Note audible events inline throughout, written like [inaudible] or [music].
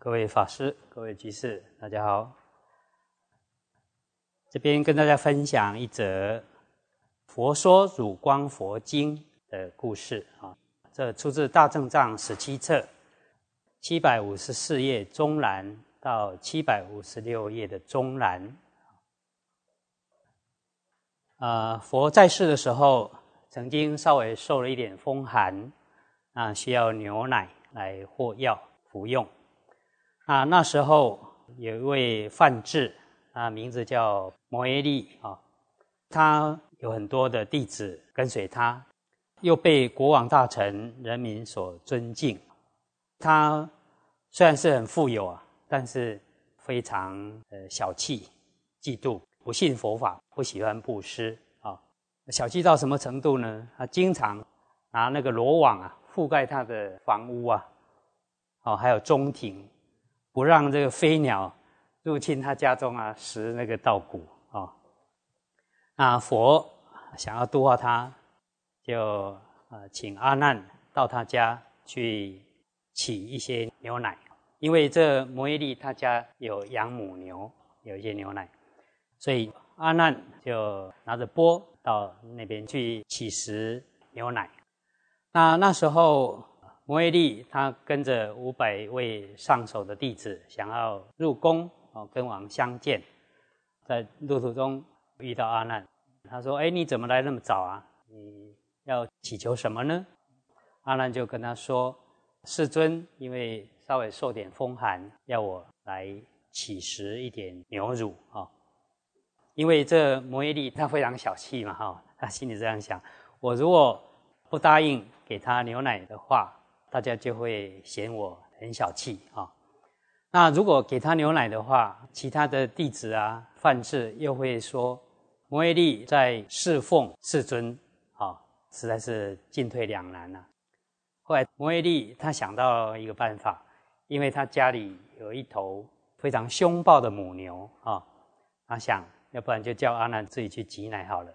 各位法师、各位居士，大家好。这边跟大家分享一则《佛说汝光佛经》的故事啊。这出自《大正藏》十七册七百五十四页中南到七百五十六页的中南。啊，佛在世的时候，曾经稍微受了一点风寒，啊，需要牛奶来或药服用。啊，那时候有一位范志，啊，名字叫摩耶利啊，他有很多的弟子跟随他，又被国王大臣人民所尊敬。他虽然是很富有啊，但是非常呃小气、嫉妒、不信佛法，不喜欢布施啊。小气到什么程度呢？他经常拿那个罗网啊覆盖他的房屋啊，哦，还有中庭。不让这个飞鸟入侵他家中啊，食那个稻谷啊。那佛想要度化他，就呃请阿难到他家去取一些牛奶，因为这摩耶利他家有养母牛，有一些牛奶，所以阿难就拿着钵到那边去取食牛奶。那那时候。摩耶利他跟着五百位上首的弟子，想要入宫哦，跟王相见。在路途中遇到阿难，他说：“哎，你怎么来那么早啊？你要祈求什么呢？”阿难就跟他说：“世尊，因为稍微受点风寒，要我来乞食一点牛乳啊。因为这摩耶利他非常小气嘛，哈，他心里这样想：我如果不答应给他牛奶的话。”大家就会嫌我很小气啊。那如果给他牛奶的话，其他的弟子啊、范志又会说摩耶利在侍奉世尊啊，实在是进退两难呐。后来摩耶利他想到一个办法，因为他家里有一头非常凶暴的母牛啊，他想要不然就叫阿难自己去挤奶好了。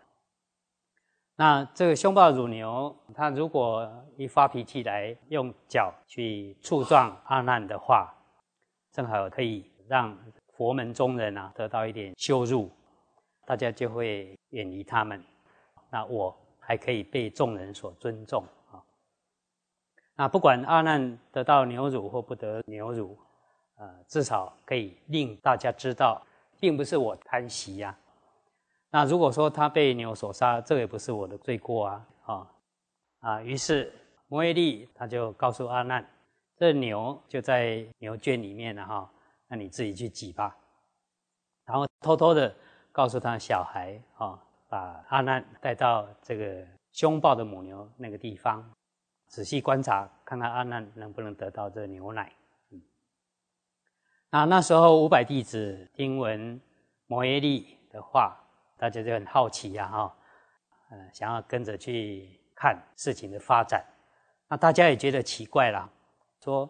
那这个凶暴乳牛，它如果一发脾气来用脚去触撞阿难的话，正好可以让佛门中人啊得到一点羞辱，大家就会远离他们。那我还可以被众人所尊重啊。那不管阿难得到牛乳或不得牛乳，呃，至少可以令大家知道，并不是我贪喜呀。那如果说他被牛所杀，这也不是我的罪过啊！啊啊！于是摩耶利他就告诉阿难，这牛就在牛圈里面了哈，那你自己去挤吧。然后偷偷的告诉他小孩啊，把阿难带到这个凶暴的母牛那个地方，仔细观察，看看阿难能不能得到这牛奶。嗯，那那时候五百弟子听闻摩耶利的话。大家就很好奇呀，哈，嗯，想要跟着去看事情的发展。那大家也觉得奇怪了，说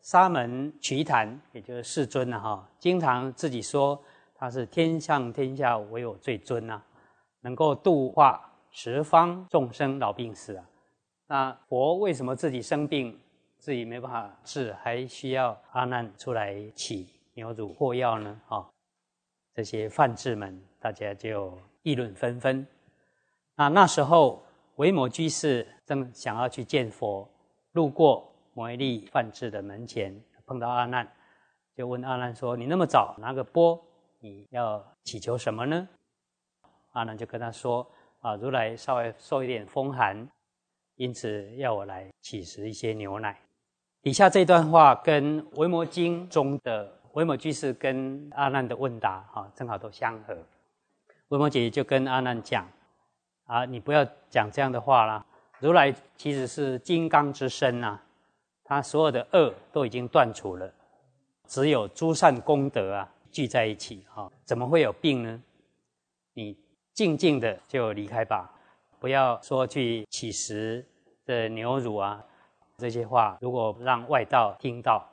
沙门瞿昙，也就是世尊了，哈，经常自己说他是天上天下唯我最尊呐，能够度化十方众生老病死啊。那佛为什么自己生病，自己没办法治，还需要阿难出来起牛乳或药呢？啊，这些梵志们。大家就议论纷纷。那那时候，维摩居士正想要去见佛，路过摩耶利梵志的门前，碰到阿难，就问阿难说：“你那么早拿个钵，你要祈求什么呢？”阿难就跟他说：“啊，如来稍微受一点风寒，因此要我来乞食一些牛奶。”底下这段话跟维摩经中的维摩居士跟阿难的问答，哈，正好都相合。维摩姐就跟阿难讲：“啊，你不要讲这样的话啦！如来其实是金刚之身呐，他所有的恶都已经断除了，只有诸善功德啊聚在一起啊，怎么会有病呢？你静静的就离开吧，不要说去乞食的牛乳啊这些话。如果让外道听到，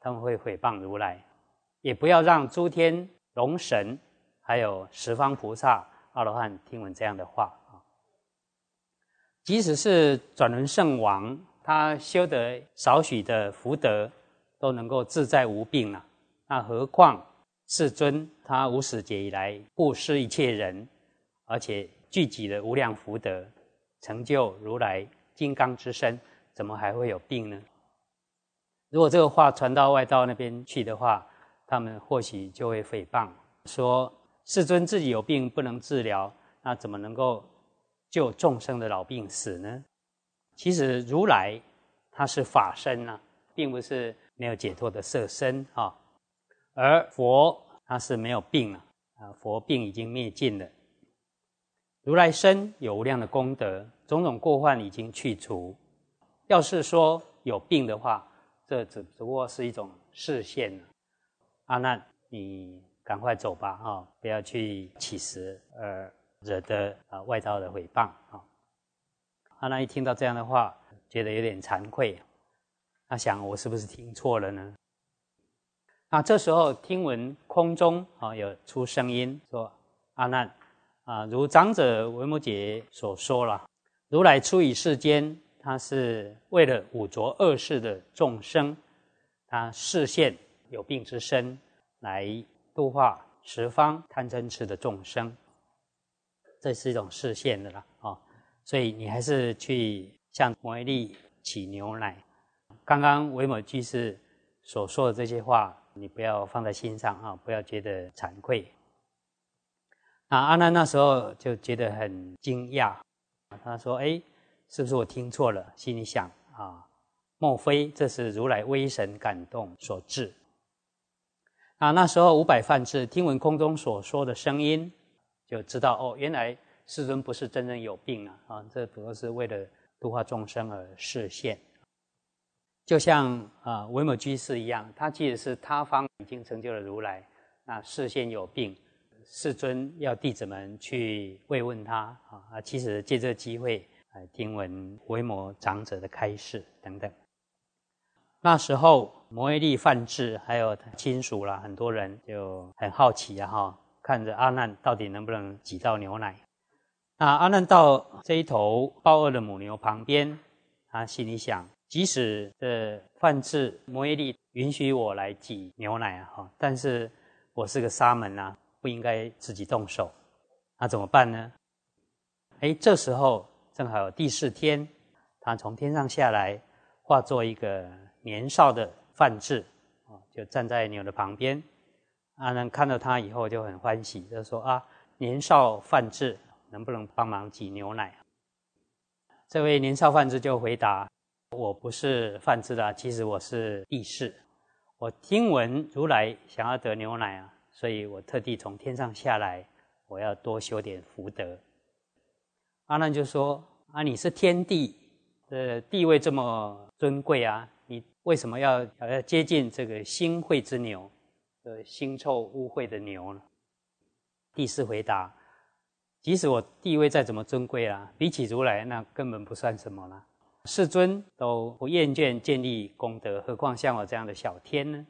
他们会诽谤如来，也不要让诸天龙神。”还有十方菩萨、阿罗汉听闻这样的话啊，即使是转轮圣王，他修得少许的福德，都能够自在无病了，那何况世尊他无始劫以来布施一切人，而且聚集了无量福德，成就如来金刚之身，怎么还会有病呢？如果这个话传到外道那边去的话，他们或许就会诽谤说：世尊自己有病不能治疗，那怎么能够救众生的老病死呢？其实如来他是法身呐，并不是没有解脱的色身啊。而佛他是没有病了啊，佛病已经灭尽了。如来身有无量的功德，种种过患已经去除。要是说有病的话，这只不过是一种视线了。阿难，你赶快走吧啊，不要去起食呃惹得啊外道的诽谤啊。阿难一听到这样的话，觉得有点惭愧，他想：我是不是听错了呢？那这时候听闻空中啊有出声音说：“阿难啊，如长者维摩诘所说了，如来出于世间，他是为了五浊恶世的众生，他视现有病之身，来度化十方贪嗔痴的众生。这是一种视现的啦啊。”所以你还是去向摩耶利起牛奶。刚刚维摩居士所说的这些话，你不要放在心上啊，不要觉得惭愧。那阿难那时候就觉得很惊讶，他说：“哎，是不是我听错了？”心里想啊，莫非这是如来威神感动所致？啊，那时候五百梵志听闻空中所说的声音，就知道哦，原来。世尊不是真正有病啊，啊，这不过是为了度化众生而示现。就像啊维摩居士一样，他即使是他方已经成就了如来，那示现有病，世尊要弟子们去慰问他啊，其实借这个机会来听闻维摩长者的开示等等。那时候摩耶利梵志还有亲属啦，很多人就很好奇啊，哈，看着阿难到底能不能挤到牛奶。那阿难到这一头暴恶的母牛旁边，他心里想：即使的梵志摩耶利允许我来挤牛奶啊，哈，但是我是个沙门呐，不应该自己动手。那怎么办呢？哎，这时候正好有第四天，他从天上下来，化作一个年少的梵志，啊，就站在牛的旁边。阿难看到他以后就很欢喜，就说：啊，年少梵志。能不能帮忙挤牛奶？这位年少贩子就回答：“我不是贩子的，其实我是地士。我听闻如来想要得牛奶啊，所以我特地从天上下来，我要多修点福德。”阿难就说：“啊，你是天帝的地位这么尊贵啊，你为什么要要接近这个腥秽之牛，呃，腥臭污秽的牛呢？”第四回答。即使我地位再怎么尊贵啊，比起如来，那根本不算什么了。世尊都不厌倦建立功德，何况像我这样的小天呢？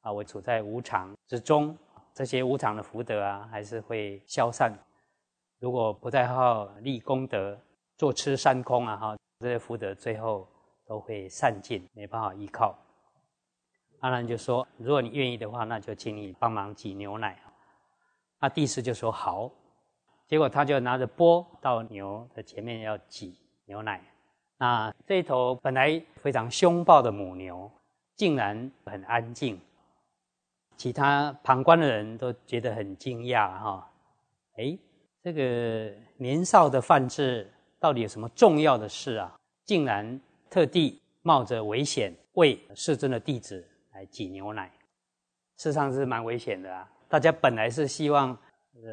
啊，我处在无常之中，这些无常的福德啊，还是会消散。如果不再好立功德，坐吃山空啊，哈，这些福德最后都会散尽，没办法依靠。阿难就说：“如果你愿意的话，那就请你帮忙挤牛奶。”那帝释就说：“好。”结果他就拿着钵到牛的前面要挤牛奶，那这一头本来非常凶暴的母牛，竟然很安静。其他旁观的人都觉得很惊讶哈，哎，这个年少的范志到底有什么重要的事啊？竟然特地冒着危险为世尊的弟子来挤牛奶，事实上是蛮危险的啊！大家本来是希望。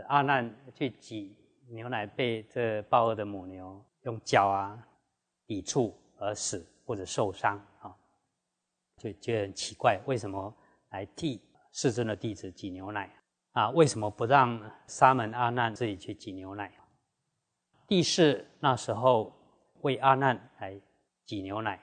阿难去挤牛奶，被这暴恶的母牛用脚啊抵触而死或者受伤啊，就觉得很奇怪，为什么来替世尊的弟子挤牛奶啊？为什么不让沙门阿难自己去挤牛奶？第四那时候为阿难来挤牛奶，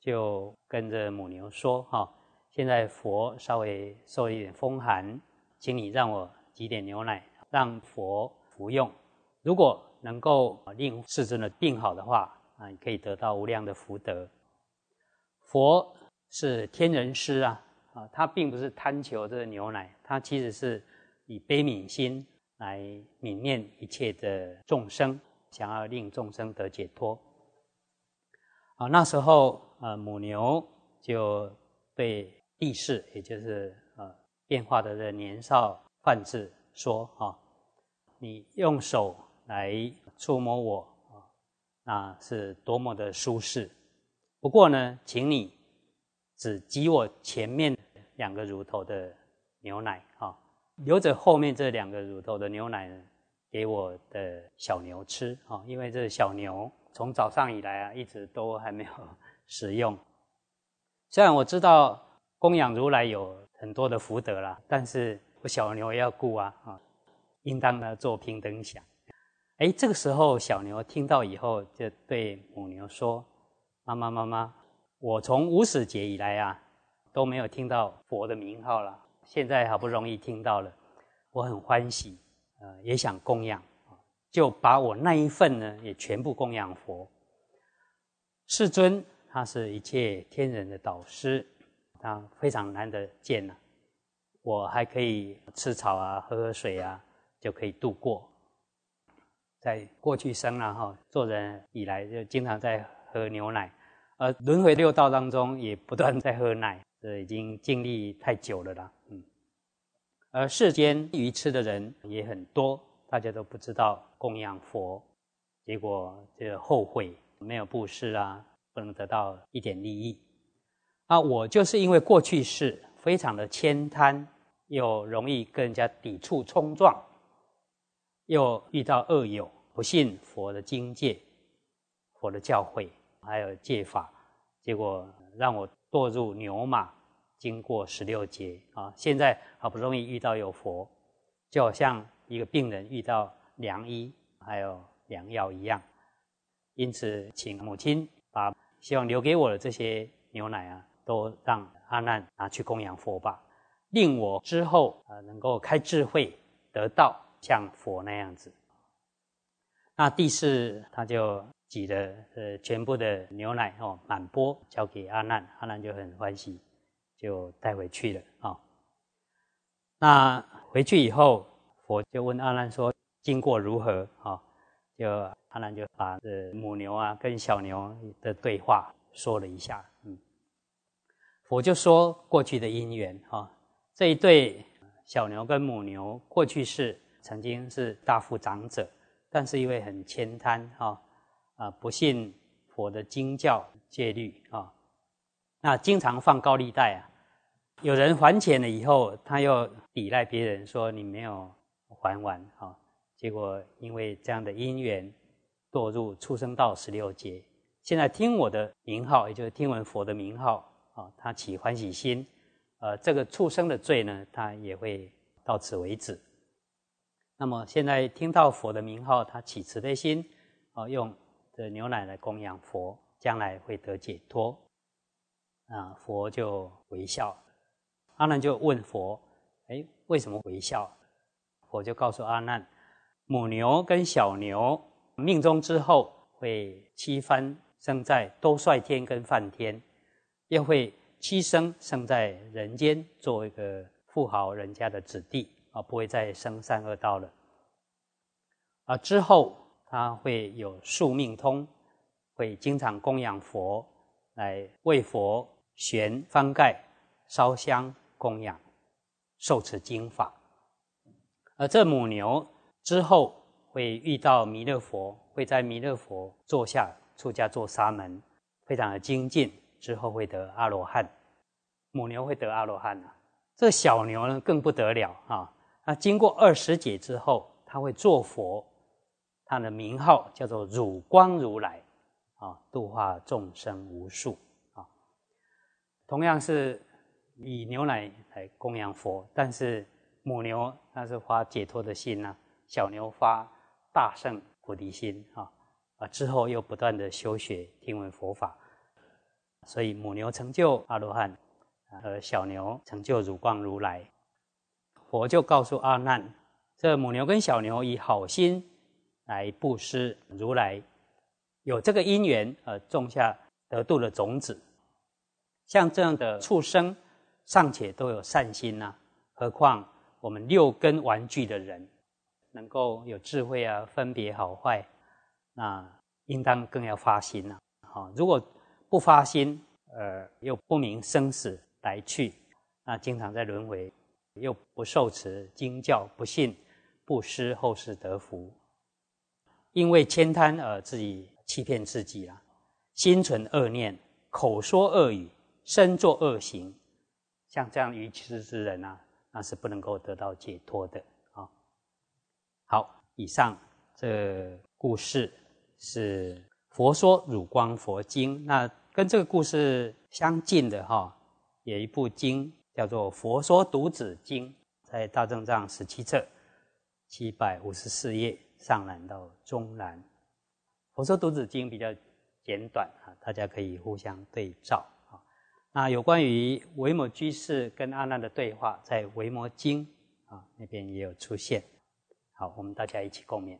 就跟着母牛说：“哈，现在佛稍微受一点风寒，请你让我挤点牛奶。”让佛服用，如果能够令世尊的病好的话，啊，你可以得到无量的福德。佛是天人师啊，啊，他并不是贪求这个牛奶，他其实是以悲悯心来悯念一切的众生，想要令众生得解脱。啊，那时候呃，母牛就对地势，也就是呃变化的这年少梵志说：啊，你用手来触摸我啊，那是多么的舒适。不过呢，请你只挤我前面两个乳头的牛奶啊，留着后面这两个乳头的牛奶呢，给我的小牛吃啊，因为这小牛从早上以来啊，一直都还没有 [laughs] 食用。虽然我知道供养如来有很多的福德啦，但是我小牛要顾啊啊，应当呢做平等想。哎，这个时候小牛听到以后，就对母牛说。妈妈妈妈，我从无始劫以来啊，都没有听到佛的名号了。现在好不容易听到了，我很欢喜，呃，也想供养，就把我那一份呢，也全部供养佛。世尊，他是一切天人的导师，他非常难得见呐。我还可以吃草啊，喝喝水啊，就可以度过。在过去生了哈，做人以来就经常在喝牛奶。而，轮回六道当中也不断在喝奶，这已经经历太久了啦。嗯，而世间愚痴的人也很多，大家都不知道供养佛，结果就后悔没有布施啊，不能得到一点利益。啊，我就是因为过去世非常的悭贪，又容易跟人家抵触冲撞，又遇到恶友，不信佛的经戒，佛的教诲。还有戒法，结果让我堕入牛马，经过十六劫啊！现在好不容易遇到有佛，就好像一个病人遇到良医还有良药一样。因此，请母亲把希望留给我的这些牛奶啊，都让阿难拿去供养佛吧，令我之后啊能够开智慧，得到像佛那样子。那第四，他就。挤的呃全部的牛奶哦满钵交给阿难，阿难就很欢喜，就带回去了啊。那回去以后，佛就问阿难说：“经过如何？”哈，就阿难就把这母牛啊跟小牛的对话说了一下。嗯，佛就说过去的因缘哈，这一对小牛跟母牛过去是曾经是大富长者，但是因为很悭贪啊。啊，不信佛的经教戒律啊，那经常放高利贷啊。有人还钱了以后，他又抵赖别人说你没有还完啊。结果因为这样的因缘，堕入畜生道十六劫。现在听我的名号，也就是听闻佛的名号啊，他起欢喜心。呃，这个畜生的罪呢，他也会到此为止。那么现在听到佛的名号，他起慈悲心啊，用。的牛奶来供养佛，将来会得解脱。啊，佛就微笑。阿难就问佛：“哎，为什么微笑？”佛就告诉阿难：“母牛跟小牛命中之后会七番生在兜率天跟梵天，又会七生生在人间，做一个富豪人家的子弟啊，不会再生三恶道了。啊，之后。”他会有宿命通，会经常供养佛，来为佛悬幡盖、烧香供养、受持经法。而这母牛之后会遇到弥勒佛，会在弥勒佛座下出家做沙门，非常的精进，之后会得阿罗汉。母牛会得阿罗汉啊，这小牛呢更不得了啊！那经过二十劫之后，他会做佛。他的名号叫做汝光如来，啊，度化众生无数啊。同样是以牛奶来供养佛，但是母牛那是发解脱的心呐，小牛发大圣菩提心啊啊。之后又不断的修学听闻佛法，所以母牛成就阿罗汉，而小牛成就汝光如来。佛就告诉阿难，这母牛跟小牛以好心。来布施，如来有这个因缘，而，种下得度的种子，像这样的畜生尚且都有善心呐，何况我们六根玩具的人，能够有智慧啊，分别好坏，那应当更要发心呐。好，如果不发心，呃，又不明生死来去，那经常在轮回，又不受持经教，不信不施后世得福，因为悭贪而自己欺骗自己了，心存恶念，口说恶语，身作恶行，像这样愚痴之人啊，那是不能够得到解脱的啊。好，以上这故事是。佛说《汝光佛经》，那跟这个故事相近的哈，有一部经叫做《佛说读子经》，在大正藏十七册七百五十四页上栏到中栏。《佛说读子经》比较简短啊，大家可以互相对照啊。有关于维摩居士跟阿难的对话，在《维摩经》啊那边也有出现。好，我们大家一起共勉。